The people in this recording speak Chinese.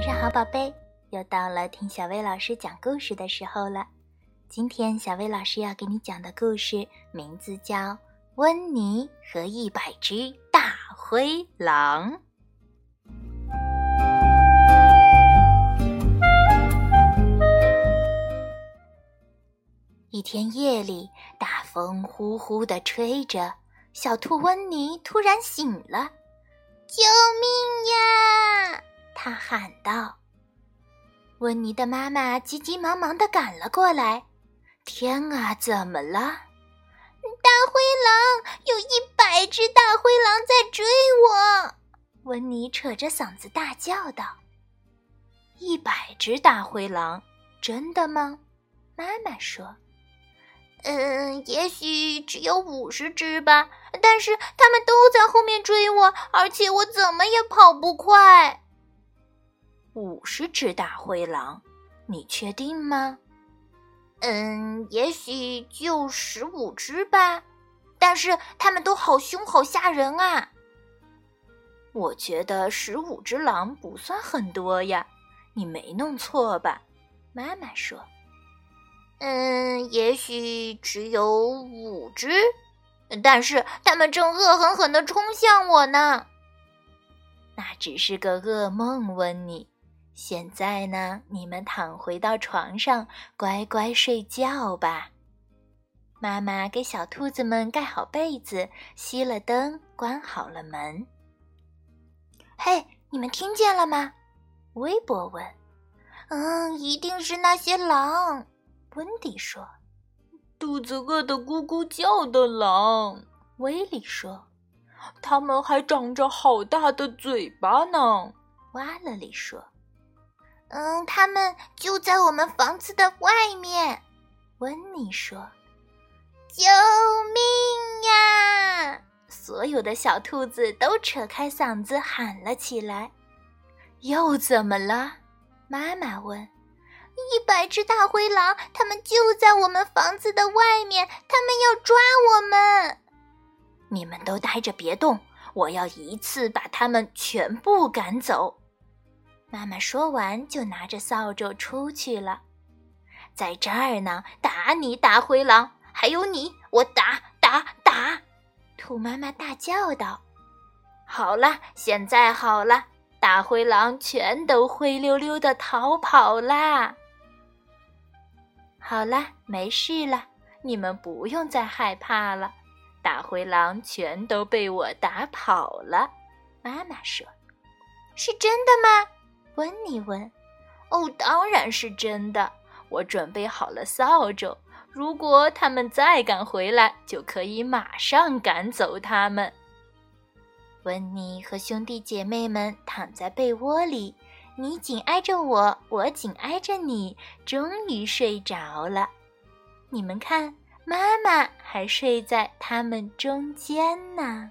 晚上好宝贝，又到了听小薇老师讲故事的时候了。今天小薇老师要给你讲的故事名字叫《温妮和一百只大灰狼》。一天夜里，大风呼呼地吹着，小兔温妮突然醒了，“救命呀！”他喊道。温妮的妈妈急急忙忙地赶了过来。天啊，怎么了？大灰狼，有一百只大灰狼在追我！温妮扯着嗓子大叫道：“一百只大灰狼，真的吗？”妈妈说。嗯，也许只有五十只吧，但是他们都在后面追我，而且我怎么也跑不快。五十只大灰狼，你确定吗？嗯，也许就十五只吧，但是他们都好凶，好吓人啊！我觉得十五只狼不算很多呀，你没弄错吧？妈妈说。嗯，也许只有五只，但是他们正恶狠狠地冲向我呢。那只是个噩梦，温妮。现在呢，你们躺回到床上，乖乖睡觉吧。妈妈给小兔子们盖好被子，熄了灯，关好了门。嘿，你们听见了吗？微波问。嗯，一定是那些狼。温迪说：“肚子饿得咕咕叫的狼。”威利说：“它们还长着好大的嘴巴呢。”瓦勒里说：“嗯，他们就在我们房子的外面。”温妮说：“救命呀！”所有的小兔子都扯开嗓子喊了起来。又怎么了？妈妈问。一百只大灰狼，他们就在我们房子的外面，他们要抓我们。你们都待着别动，我要一次把他们全部赶走。妈妈说完，就拿着扫帚出去了。在这儿呢，打你大灰狼！还有你，我打打打！兔妈妈大叫道：“好了，现在好了，大灰狼全都灰溜溜的逃跑啦。”好了，没事了，你们不用再害怕了。大灰狼全都被我打跑了。妈妈说：“是真的吗？”温妮问。“哦，当然是真的。我准备好了扫帚，如果他们再敢回来，就可以马上赶走他们。”温妮和兄弟姐妹们躺在被窝里。你紧挨着我，我紧挨着你，终于睡着了。你们看，妈妈还睡在他们中间呢。